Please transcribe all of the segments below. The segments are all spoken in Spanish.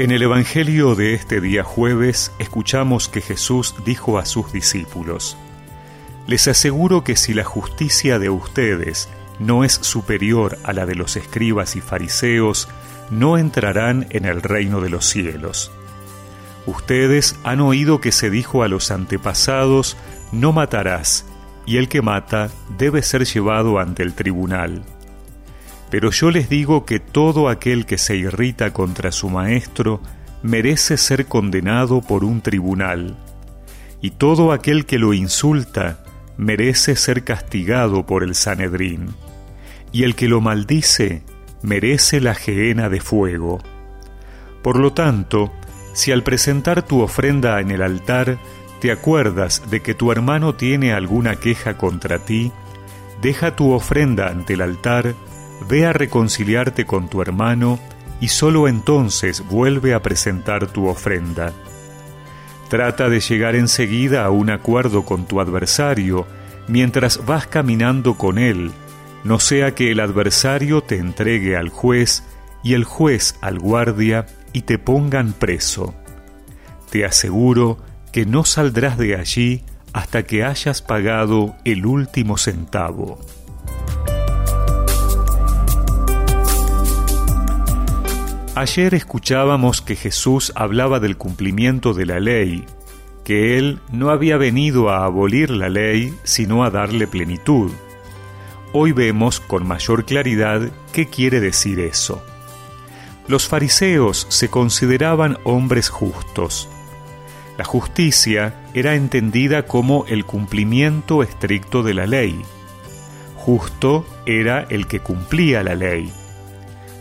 En el Evangelio de este día jueves escuchamos que Jesús dijo a sus discípulos, Les aseguro que si la justicia de ustedes no es superior a la de los escribas y fariseos, no entrarán en el reino de los cielos. Ustedes han oído que se dijo a los antepasados, no matarás, y el que mata debe ser llevado ante el tribunal. Pero yo les digo que todo aquel que se irrita contra su maestro merece ser condenado por un tribunal, y todo aquel que lo insulta merece ser castigado por el Sanedrín, y el que lo maldice merece la gehenna de fuego. Por lo tanto, si al presentar tu ofrenda en el altar te acuerdas de que tu hermano tiene alguna queja contra ti, deja tu ofrenda ante el altar, ve a reconciliarte con tu hermano y sólo entonces vuelve a presentar tu ofrenda. Trata de llegar enseguida a un acuerdo con tu adversario mientras vas caminando con él, no sea que el adversario te entregue al juez y el juez al guardia y te pongan preso. Te aseguro que no saldrás de allí hasta que hayas pagado el último centavo. Ayer escuchábamos que Jesús hablaba del cumplimiento de la ley, que Él no había venido a abolir la ley, sino a darle plenitud. Hoy vemos con mayor claridad qué quiere decir eso. Los fariseos se consideraban hombres justos. La justicia era entendida como el cumplimiento estricto de la ley. Justo era el que cumplía la ley.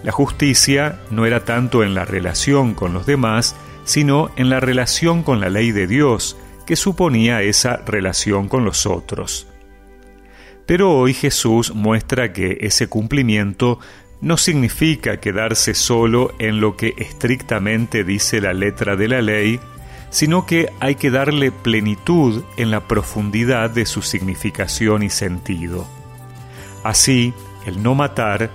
La justicia no era tanto en la relación con los demás, sino en la relación con la ley de Dios, que suponía esa relación con los otros. Pero hoy Jesús muestra que ese cumplimiento no significa quedarse solo en lo que estrictamente dice la letra de la ley, sino que hay que darle plenitud en la profundidad de su significación y sentido. Así, el no matar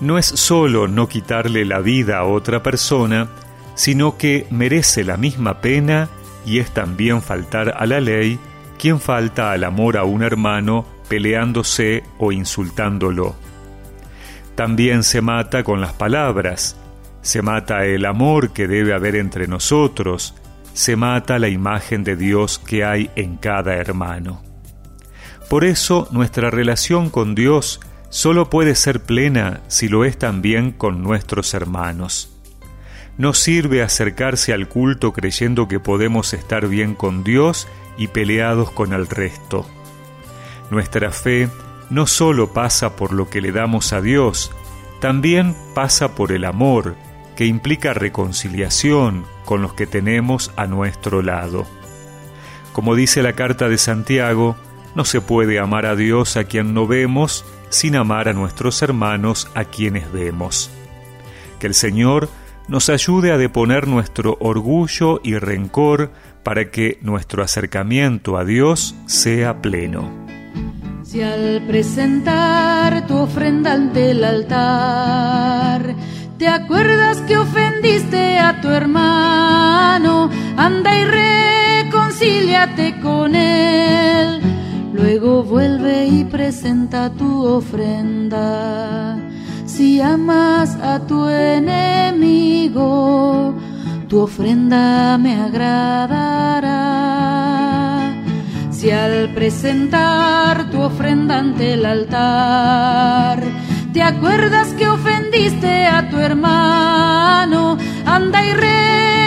no es solo no quitarle la vida a otra persona, sino que merece la misma pena y es también faltar a la ley quien falta al amor a un hermano peleándose o insultándolo. También se mata con las palabras, se mata el amor que debe haber entre nosotros, se mata la imagen de Dios que hay en cada hermano. Por eso nuestra relación con Dios solo puede ser plena si lo es también con nuestros hermanos. No sirve acercarse al culto creyendo que podemos estar bien con Dios y peleados con el resto. Nuestra fe no solo pasa por lo que le damos a Dios, también pasa por el amor, que implica reconciliación con los que tenemos a nuestro lado. Como dice la carta de Santiago, no se puede amar a Dios a quien no vemos sin amar a nuestros hermanos a quienes vemos. Que el Señor nos ayude a deponer nuestro orgullo y rencor para que nuestro acercamiento a Dios sea pleno. Si al presentar tu ofrenda ante el altar, te acuerdas que ofendiste a tu hermano, anda y reconcíliate con él. Luego vuelve y presenta tu ofrenda. Si amas a tu enemigo, tu ofrenda me agradará si al presentar tu ofrenda ante el altar te acuerdas que ofendiste a tu hermano, anda y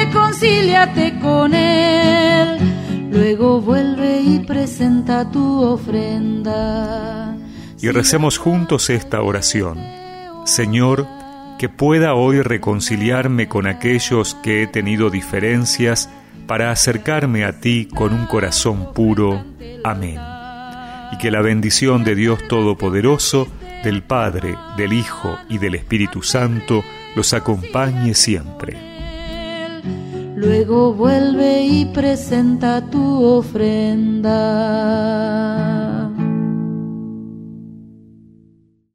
reconcíliate con él. Presenta tu ofrenda. Y recemos juntos esta oración. Señor, que pueda hoy reconciliarme con aquellos que he tenido diferencias para acercarme a ti con un corazón puro. Amén. Y que la bendición de Dios Todopoderoso, del Padre, del Hijo y del Espíritu Santo los acompañe siempre. Luego vuelve y presenta tu ofrenda.